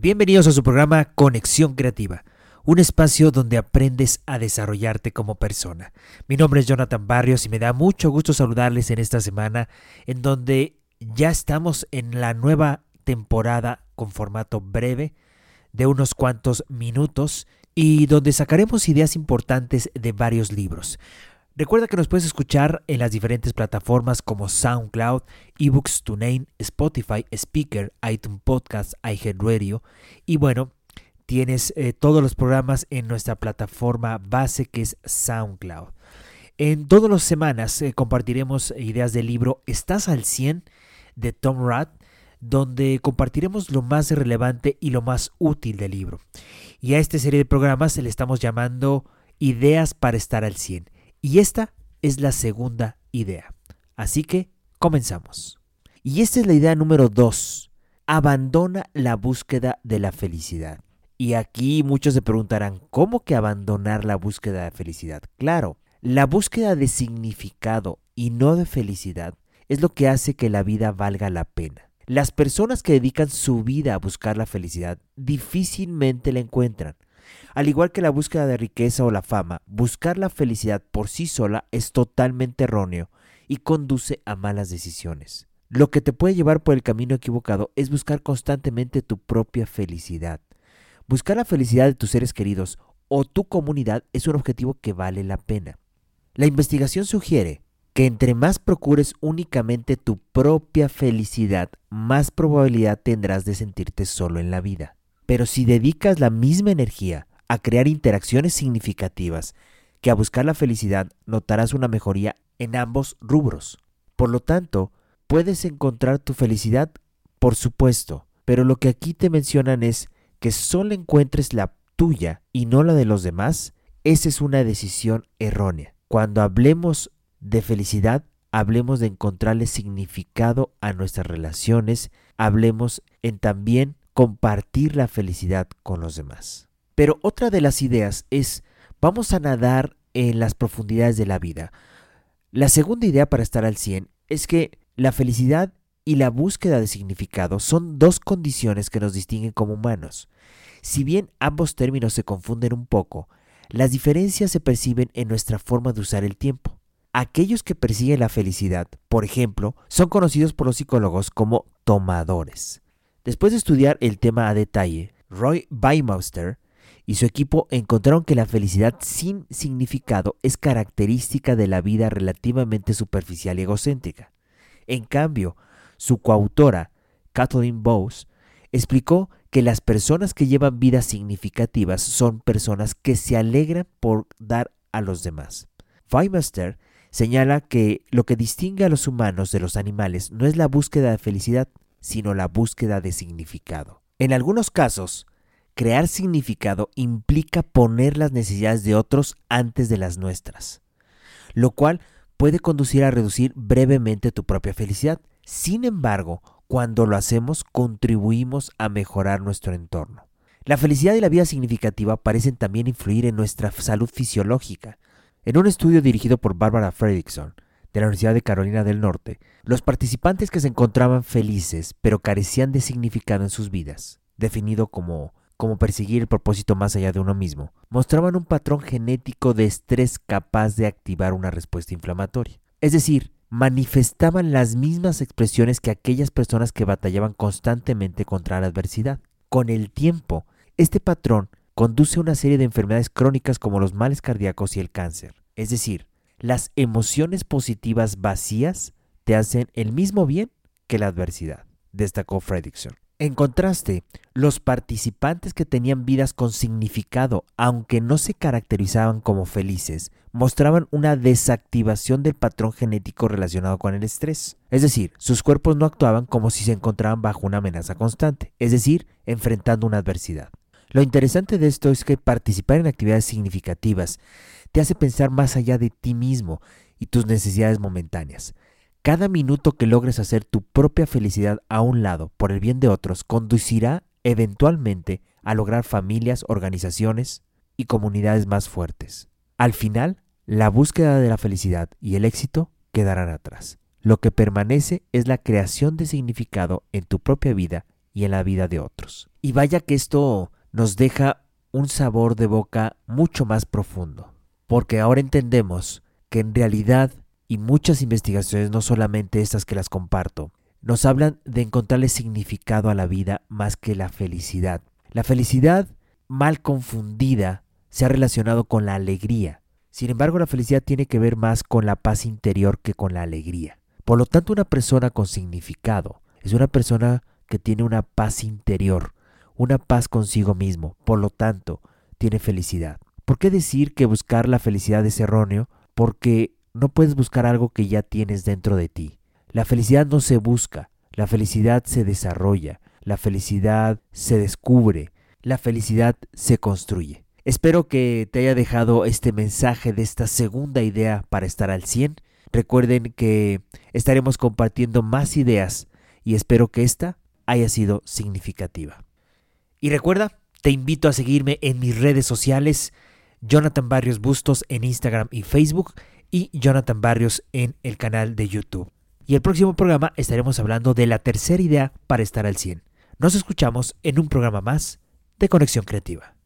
Bienvenidos a su programa Conexión Creativa, un espacio donde aprendes a desarrollarte como persona. Mi nombre es Jonathan Barrios y me da mucho gusto saludarles en esta semana en donde ya estamos en la nueva temporada con formato breve de unos cuantos minutos y donde sacaremos ideas importantes de varios libros. Recuerda que nos puedes escuchar en las diferentes plataformas como SoundCloud, eBooks, TuneIn, Spotify, Speaker, iTunes Podcast, iHeartRadio y bueno, tienes eh, todos los programas en nuestra plataforma base que es SoundCloud. En todas las semanas eh, compartiremos ideas del libro Estás al 100 de Tom Rath, donde compartiremos lo más relevante y lo más útil del libro. Y a esta serie de programas le estamos llamando Ideas para estar al 100 y esta es la segunda idea. Así que comenzamos. Y esta es la idea número dos. Abandona la búsqueda de la felicidad. Y aquí muchos se preguntarán, ¿cómo que abandonar la búsqueda de felicidad? Claro, la búsqueda de significado y no de felicidad es lo que hace que la vida valga la pena. Las personas que dedican su vida a buscar la felicidad difícilmente la encuentran. Al igual que la búsqueda de riqueza o la fama, buscar la felicidad por sí sola es totalmente erróneo y conduce a malas decisiones. Lo que te puede llevar por el camino equivocado es buscar constantemente tu propia felicidad. Buscar la felicidad de tus seres queridos o tu comunidad es un objetivo que vale la pena. La investigación sugiere que entre más procures únicamente tu propia felicidad, más probabilidad tendrás de sentirte solo en la vida. Pero si dedicas la misma energía a crear interacciones significativas que a buscar la felicidad, notarás una mejoría en ambos rubros. Por lo tanto, puedes encontrar tu felicidad, por supuesto, pero lo que aquí te mencionan es que solo encuentres la tuya y no la de los demás, esa es una decisión errónea. Cuando hablemos de felicidad, hablemos de encontrarle significado a nuestras relaciones, hablemos en también compartir la felicidad con los demás. Pero otra de las ideas es, vamos a nadar en las profundidades de la vida. La segunda idea para estar al 100 es que la felicidad y la búsqueda de significado son dos condiciones que nos distinguen como humanos. Si bien ambos términos se confunden un poco, las diferencias se perciben en nuestra forma de usar el tiempo. Aquellos que persiguen la felicidad, por ejemplo, son conocidos por los psicólogos como tomadores. Después de estudiar el tema a detalle, Roy Baumeister y su equipo encontraron que la felicidad sin significado es característica de la vida relativamente superficial y egocéntrica. En cambio, su coautora, Kathleen Bowes, explicó que las personas que llevan vidas significativas son personas que se alegran por dar a los demás. Baumeister señala que lo que distingue a los humanos de los animales no es la búsqueda de felicidad, sino la búsqueda de significado. En algunos casos, crear significado implica poner las necesidades de otros antes de las nuestras, lo cual puede conducir a reducir brevemente tu propia felicidad. Sin embargo, cuando lo hacemos, contribuimos a mejorar nuestro entorno. La felicidad y la vida significativa parecen también influir en nuestra salud fisiológica. En un estudio dirigido por Barbara Fredrickson, de la Universidad de Carolina del Norte, los participantes que se encontraban felices pero carecían de significado en sus vidas, definido como como perseguir el propósito más allá de uno mismo, mostraban un patrón genético de estrés capaz de activar una respuesta inflamatoria. Es decir, manifestaban las mismas expresiones que aquellas personas que batallaban constantemente contra la adversidad. Con el tiempo, este patrón conduce a una serie de enfermedades crónicas como los males cardíacos y el cáncer. Es decir, las emociones positivas vacías te hacen el mismo bien que la adversidad, destacó Fredrickson. En contraste, los participantes que tenían vidas con significado, aunque no se caracterizaban como felices, mostraban una desactivación del patrón genético relacionado con el estrés. Es decir, sus cuerpos no actuaban como si se encontraban bajo una amenaza constante, es decir, enfrentando una adversidad. Lo interesante de esto es que participar en actividades significativas te hace pensar más allá de ti mismo y tus necesidades momentáneas. Cada minuto que logres hacer tu propia felicidad a un lado por el bien de otros conducirá eventualmente a lograr familias, organizaciones y comunidades más fuertes. Al final, la búsqueda de la felicidad y el éxito quedarán atrás. Lo que permanece es la creación de significado en tu propia vida y en la vida de otros. Y vaya que esto nos deja un sabor de boca mucho más profundo, porque ahora entendemos que en realidad, y muchas investigaciones, no solamente estas que las comparto, nos hablan de encontrarle significado a la vida más que la felicidad. La felicidad, mal confundida, se ha relacionado con la alegría. Sin embargo, la felicidad tiene que ver más con la paz interior que con la alegría. Por lo tanto, una persona con significado es una persona que tiene una paz interior, una paz consigo mismo, por lo tanto, tiene felicidad. ¿Por qué decir que buscar la felicidad es erróneo? Porque no puedes buscar algo que ya tienes dentro de ti. La felicidad no se busca, la felicidad se desarrolla, la felicidad se descubre, la felicidad se construye. Espero que te haya dejado este mensaje de esta segunda idea para estar al 100. Recuerden que estaremos compartiendo más ideas y espero que esta haya sido significativa. Y recuerda, te invito a seguirme en mis redes sociales, Jonathan Barrios Bustos en Instagram y Facebook y Jonathan Barrios en el canal de YouTube. Y el próximo programa estaremos hablando de la tercera idea para estar al 100. Nos escuchamos en un programa más de Conexión Creativa.